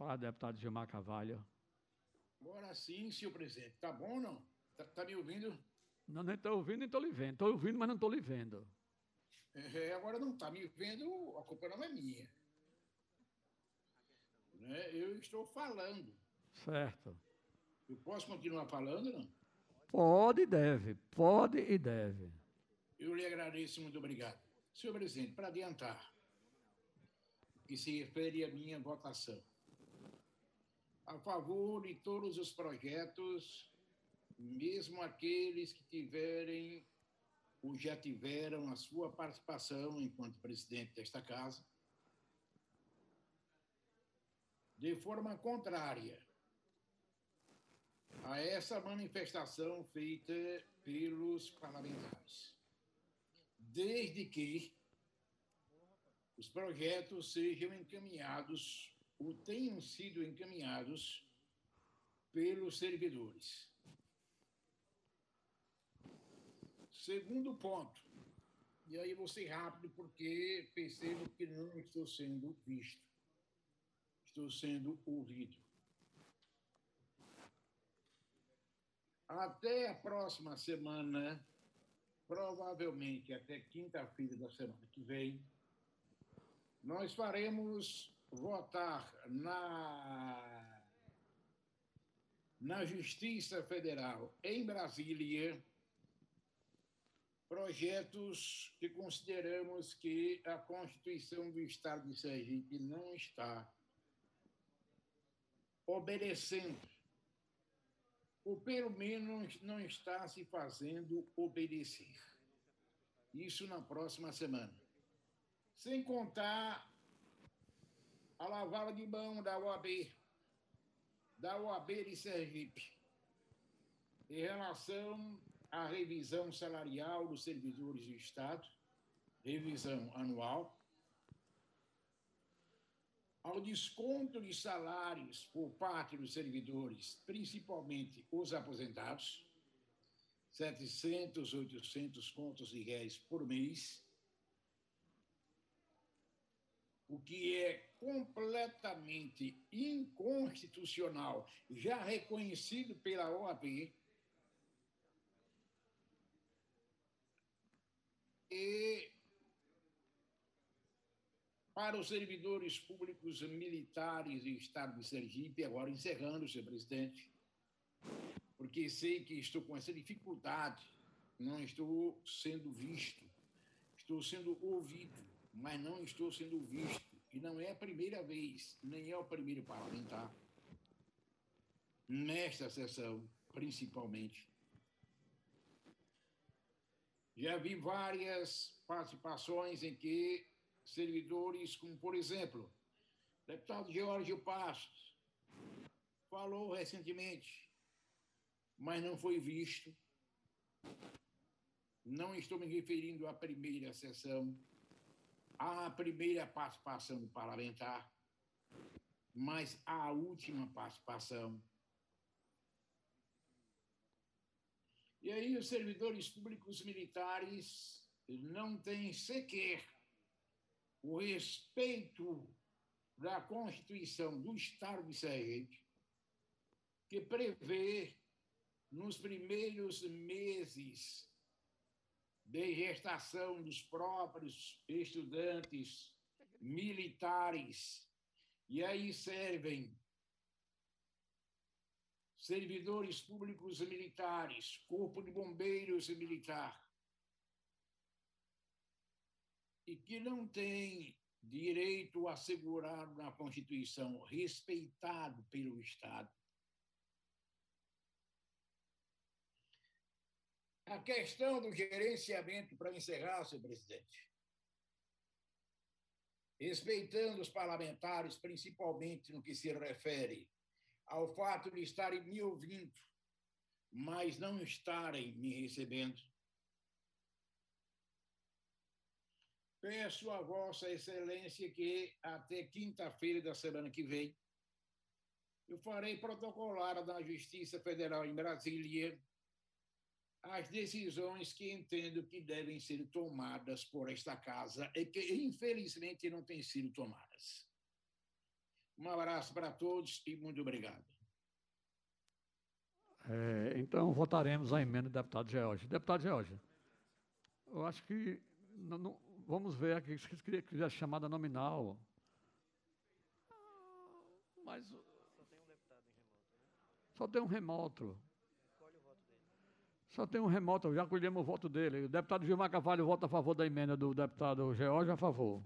palavra, deputado Gilmar Carvalho. Agora sim, senhor presidente. Tá bom ou não? Tá, tá me ouvindo? Não, nem estou ouvindo, nem estou lhe vendo. Estou ouvindo, mas não estou lhe vendo. É, agora não está me vendo, a culpa não é minha. Né? Eu estou falando. Certo. Eu posso continuar falando, não? Pode e deve. Pode e deve. Eu lhe agradeço, muito obrigado. Senhor presidente, para adiantar, que se refere à minha votação, a favor de todos os projetos, mesmo aqueles que tiverem ou já tiveram a sua participação enquanto presidente desta casa, de forma contrária a essa manifestação feita pelos parlamentares, desde que os projetos sejam encaminhados ou tenham sido encaminhados pelos servidores. Segundo ponto, e aí vou ser rápido porque percebo que não estou sendo visto, estou sendo ouvido. Até a próxima semana, provavelmente até quinta-feira da semana que vem, nós faremos votar na, na Justiça Federal em Brasília projetos que consideramos que a Constituição do Estado de Sergipe não está obedecendo ou pelo menos não está se fazendo obedecer. Isso na próxima semana. Sem contar a lavada de mão da OAB, da OAB de Sergipe, em relação à revisão salarial dos servidores do Estado, revisão anual, ao desconto de salários por parte dos servidores, principalmente os aposentados, 700, 800 contos de réis por mês, o que é completamente inconstitucional, já reconhecido pela OAB, e para os servidores públicos militares do Estado de Sergipe, agora encerrando, senhor presidente, porque sei que estou com essa dificuldade, não estou sendo visto, estou sendo ouvido, mas não estou sendo visto. E não é a primeira vez, nem é o primeiro parlamentar, nesta sessão, principalmente. Já vi várias participações em que servidores, como, por exemplo, o deputado George Passos falou recentemente, mas não foi visto. Não estou me referindo à primeira sessão, à primeira participação parlamentar, mas à última participação. E aí os servidores públicos militares não têm sequer o respeito da Constituição do Estado de Sergipe, que prevê, nos primeiros meses de gestação dos próprios estudantes militares, e aí servem servidores públicos militares, Corpo de Bombeiros Militar, e que não tem direito assegurado na Constituição, respeitado pelo Estado. A questão do gerenciamento, para encerrar, senhor presidente, respeitando os parlamentares, principalmente no que se refere ao fato de estarem me ouvindo, mas não estarem me recebendo, Peço a Vossa Excelência que até quinta-feira da semana que vem eu farei protocolar na Justiça Federal em Brasília as decisões que entendo que devem ser tomadas por esta casa e que, infelizmente, não têm sido tomadas. Um abraço para todos e muito obrigado. É, então, votaremos a emenda do deputado George. Deputado George, eu acho que. Não, não, vamos ver aqui, se queria que fizesse chamada nominal. Mas. Só tem um remoto. Só tem um remoto, já colhemos o voto dele. O deputado Gilmar Carvalho vota a favor da emenda do deputado George, a favor.